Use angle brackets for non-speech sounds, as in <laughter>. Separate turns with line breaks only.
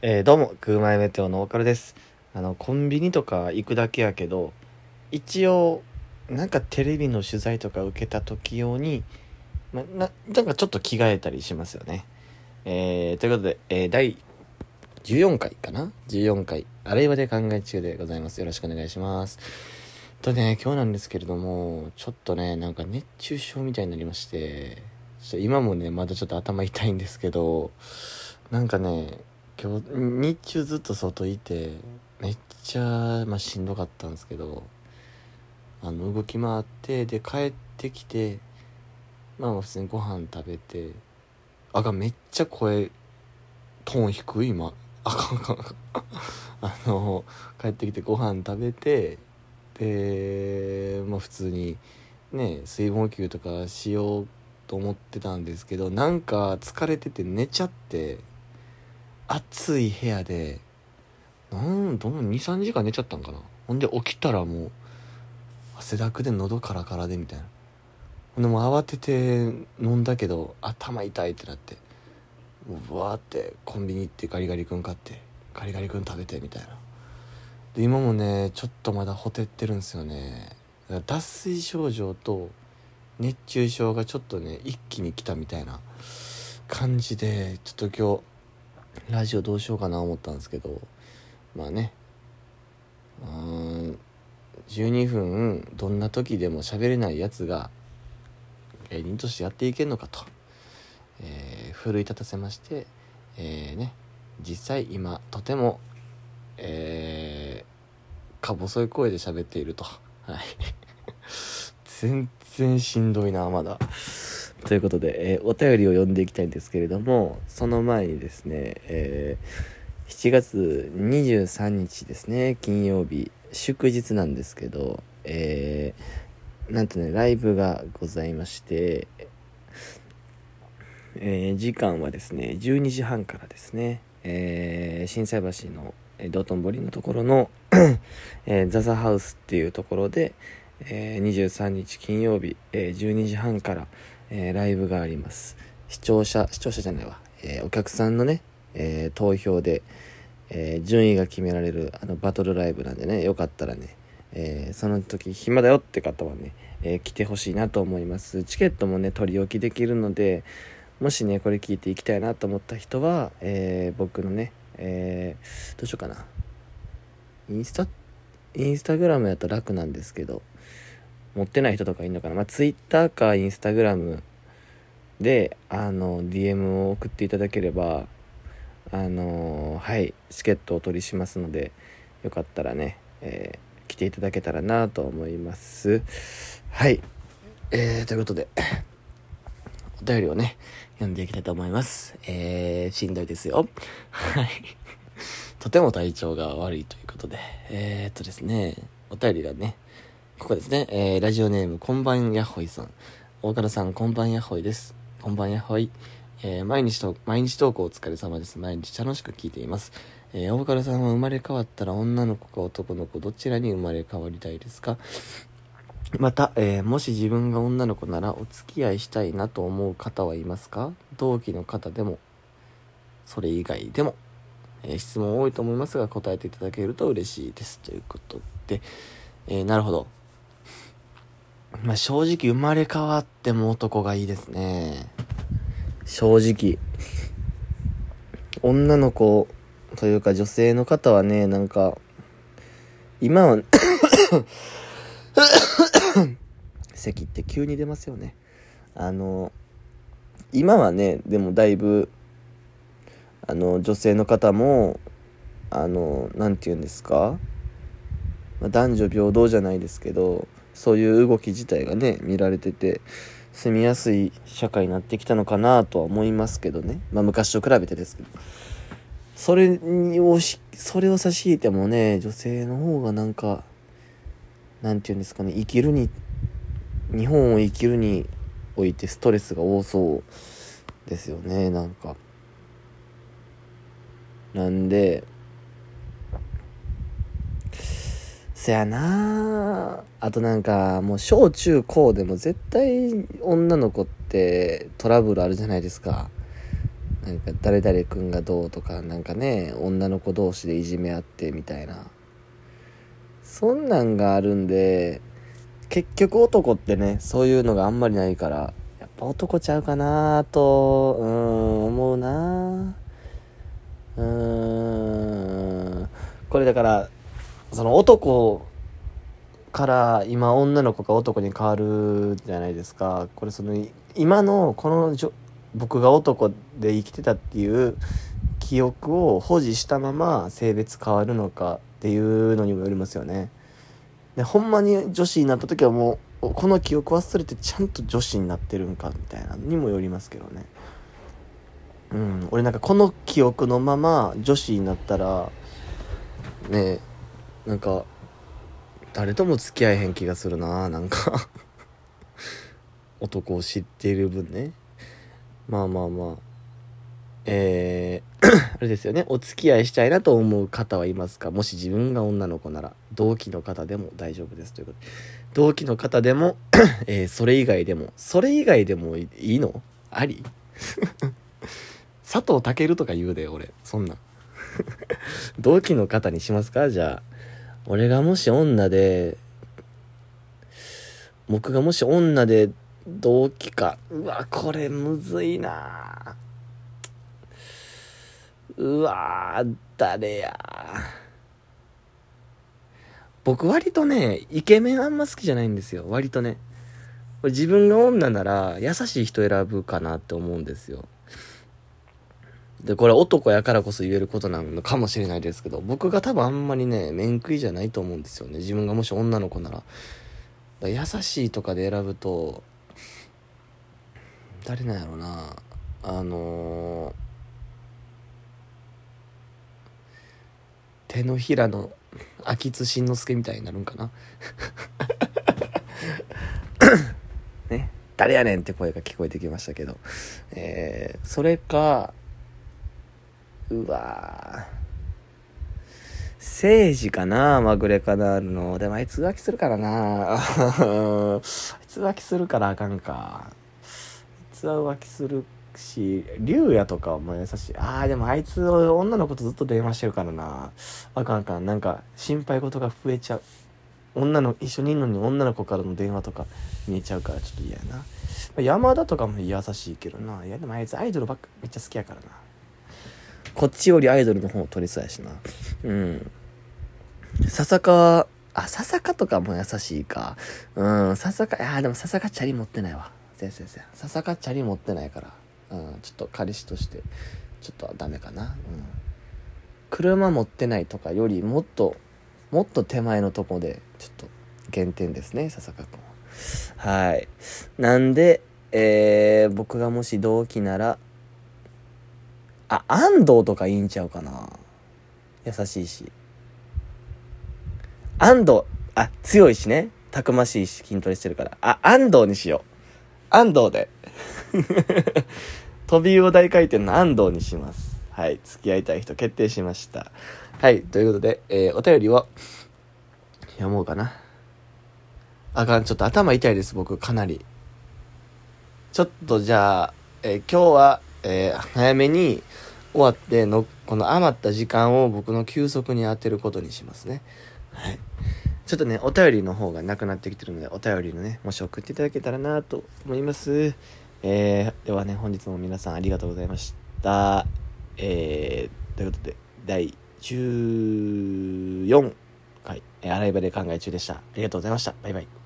えー、どうも、グーマイメテオのオカルです。あの、コンビニとか行くだけやけど、一応、なんかテレビの取材とか受けた時用に、ま、な、なんかちょっと着替えたりしますよね。えー、ということで、えー、第14回かな ?14 回、あれいわで考え中でございます。よろしくお願いします。とね、今日なんですけれども、ちょっとね、なんか熱中症みたいになりまして、ちょっと今もね、まだちょっと頭痛いんですけど、なんかね、今日日中ずっと外いてめっちゃ、まあ、しんどかったんですけどあの動き回ってで帰ってきてまあ普通にご飯食べてあかんめっちゃ声トーン低い今。あかんあかん。あかん <laughs> あの帰ってきてご飯食べてでまあ普通にね水分補給とかしようと思ってたんですけどなんか疲れてて寝ちゃって暑い部屋でなんどん23時間寝ちゃったんかな。ほんで起きたらもう汗だくで喉カラカラでみたいな。ほんでもう慌てて飲んだけど頭痛いってなってもうブワーってコンビニ行ってガリガリ君買ってガリガリ君食べてみたいな。で今もねちょっとまだほてってるんですよね。脱水症状と熱中症がちょっとね一気に来たみたいな感じでちょっと今日ラジオどうしようかな思ったんですけどまあね。うん12分どんな時でも喋れないやつが芸人としてやっていけんのかと、えー奮い立たせまして、えーね。実際今とてもえーか細い声で喋っていると。はい。<laughs> 全然しんどいなまだ。ということで、えーお便りを読んでいきたいんですけれどもその前にですね、えー7月23日ですね金曜日祝日なんですけど、えーなんとねライブがございまして、えー時間はですね12時半からですね、えー心斎橋のえ道頓堀のところの、えーザザハウスっていうところで、えー23日金曜日、えー12時半から、えーライブがあります。視聴者視聴者じゃないわ、えーお客さんのね、えー投票で、え順位が決められるあのバトルライブなんでねよかったらね、えその時暇だよって方はね、え来てほしいなと思います。チケットもね取り置きできるのでもしねこれ聞いていきたいなと思った人は、え僕のね、えどうしようかな。インスタインスタグラムやったら楽なんですけど持ってない人とかいるのかな。まあツイッターかインスタグラムであの DM を送っていただければあのはいチケットをお取りしますのでよかったらね、えー来ていただけたらなと思います。はい。えー、ということで <coughs> お便りをね読んでいきたいと思います。えー、しんどいですよ。はい。<laughs> とても体調が悪いということでえー、っとですねお便りがねここですね、えーラジオネームこんばんやほいさん。大倉さんこんばんやほいです。こんばんやほい。えー毎日と毎日投稿お疲れ様です。毎日楽しく聞いています。えー大倉さんは生まれ変わったら女の子か男の子どちらに生まれ変わりたいですか？また、えーもし自分が女の子ならお付き合いしたいなと思う方はいますか？同期の方でも。それ以外でも、えー質問多いと思いますが答えていただけると嬉しいです。ということで、えーなるほど。まあ正直生まれ変わっても男がいいですね。正直。女の子というか女性の方はねなんか今は <coughs> 咳って急に出ますよね。あの今はねでもだいぶあの女性の方もあのなんて言うんですか、まあ男女平等じゃないですけどそういう動き自体がね見られてて住みやすい社会になってきたのかなとは思いますけどね。まあ昔と比べてですけど。それをしそれを差し引いてもね女性の方がなんかなんて言うんですかね生きるに日本を生きるにおいてストレスが多そうですよねなんか。なんでせやなあとなんかもう小中高でも絶対女の子ってトラブルあるじゃないですか。なんか誰々君がどうとかなんかね女の子同士でいじめ合ってみたいな。そんなんがあるんで結局男ってねそういうのがあんまりないからやっぱ男ちゃうかなとうん思うな。うん。これだからその男から今女の子が男に変わるじゃないですか。これその今のこの僕が男で生きてたっていう記憶を保持したまま性別変わるのかっていうのにもよりますよね。でほんまに女子になった時はもうこの記憶忘れてちゃんと女子になってるんかみたいなにもよりますけどね。うん。俺なんかこの記憶のまま女子になったらねなんか誰とも付き合えへん気がするな。なんか。男を知っている分ね。まあまあまあ。えー <coughs> あれですよね。お付き合いしたいなと思う方はいますか？もし自分が女の子なら同期の方でも大丈夫ですということで。同期の方でも <coughs> えー、それ以外でもそれ以外でもいいの？あり？佐藤健とか言うで俺。そんな。<laughs> 同期の方にしますか？じゃあ。俺がもし女で、僕がもし女で同期か。うわ、これむずいなうわ誰や僕割とね、イケメンあんま好きじゃないんですよ。割とね。自分が女なら優しい人選ぶかなって思うんですよ。で、これ男やからこそ言えることなのかもしれないですけど、僕が多分あんまりね、面食いじゃないと思うんですよね。自分がもし女の子なら。ら優しいとかで選ぶと、誰なんやろな。あのー、手のひらの秋津慎之介みたいになるんかな。<laughs> ね。誰やねんって声が聞こえてきましたけど。えー、それか、うわ政治かなまぐれカナールの。でもあいつ浮気するからな <laughs> あいつ浮気するからあかんか。あいつは浮気するし、竜也とかも優しい。ああ、でもあいつ女の子とずっと電話してるからな。あかんかん。なんか心配事が増えちゃう。女の、一緒にいるのに女の子からの電話とか見えちゃうからちょっと嫌やな。山田とかも優しいけどな。いやでもあいつアイドルばっかめっちゃ好きやからな。こっちよりアイドルの方を取りそうやしな。うん。笹川、あ、笹川とかも優しいか。うん、笹川、いやでも笹川チャリ持ってないわ。先生先生。笹川チャリ持ってないから。うん、ちょっと彼氏として、ちょっとダメかな。うん。車持ってないとかよりもっと、もっと手前のとこで、ちょっと減点ですね、笹川君は。はい。なんで、えー、僕がもし同期なら、あ、安藤とかいいんちゃうかな。優しいし。安藤、あ、強いしね。たくましいし、筋トレしてるから。あ、安藤にしよう。安藤で。<laughs> 飛び魚大回転の安藤にします。はい。付き合いたい人決定しました。はい。ということで、えー、お便りを読もうかな。あかん、ちょっと頭痛いです、僕、かなり。ちょっとじゃあ、えー、今日は、えー、早めに終わっての、この余った時間を僕の休息に当てることにしますね。はい。ちょっとね、お便りの方がなくなってきてるので、お便りのね、もし送っていただけたらなと思います。えー、ではね、本日も皆さんありがとうございました。えー、ということで、第14回、えー、洗い場で考え中でした。ありがとうございました。バイバイ。